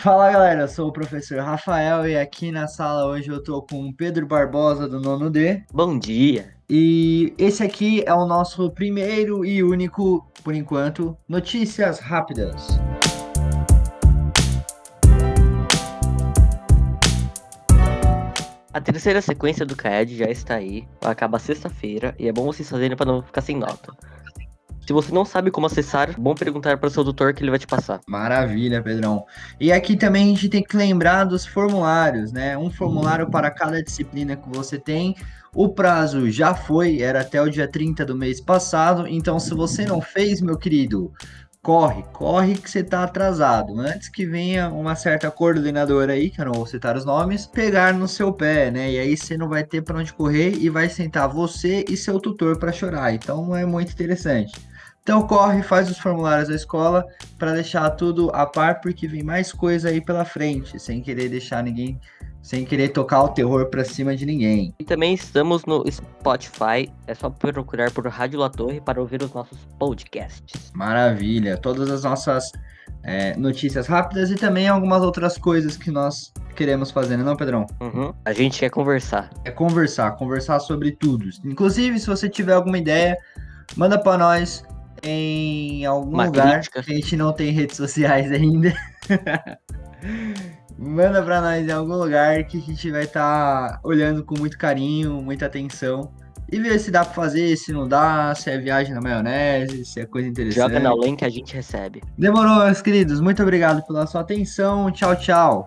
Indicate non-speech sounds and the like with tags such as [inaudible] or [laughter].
Fala galera, eu sou o professor Rafael e aqui na sala hoje eu tô com o Pedro Barbosa do nono D. Bom dia. E esse aqui é o nosso primeiro e único, por enquanto, notícias rápidas. A terceira sequência do CAED já está aí, acaba sexta-feira e é bom vocês fazerem para não ficar sem nota. Se você não sabe como acessar, bom perguntar para o seu tutor que ele vai te passar. Maravilha, Pedrão. E aqui também a gente tem que lembrar dos formulários, né? Um formulário para cada disciplina que você tem. O prazo já foi, era até o dia 30 do mês passado. Então, se você não fez, meu querido, corre, corre que você tá atrasado. Antes que venha uma certa coordenadora aí, que eu não vou citar os nomes, pegar no seu pé, né? E aí você não vai ter para onde correr e vai sentar você e seu tutor para chorar. Então é muito interessante. Então corre, faz os formulários da escola para deixar tudo a par, porque vem mais coisa aí pela frente, sem querer deixar ninguém, sem querer tocar o terror para cima de ninguém. E também estamos no Spotify, é só procurar por Rádio La Torre para ouvir os nossos podcasts. Maravilha, todas as nossas é, notícias rápidas e também algumas outras coisas que nós queremos fazer, não, Pedrão? Uhum. A gente quer conversar. É conversar, conversar sobre tudo. Inclusive, se você tiver alguma ideia, manda para nós em algum Uma lugar crítica. que a gente não tem redes sociais ainda. [laughs] Manda pra nós em algum lugar que a gente vai estar tá olhando com muito carinho, muita atenção. E ver se dá pra fazer, se não dá, se é viagem na maionese, se é coisa interessante. Joga na link que a gente recebe. Demorou, meus queridos. Muito obrigado pela sua atenção. Tchau, tchau.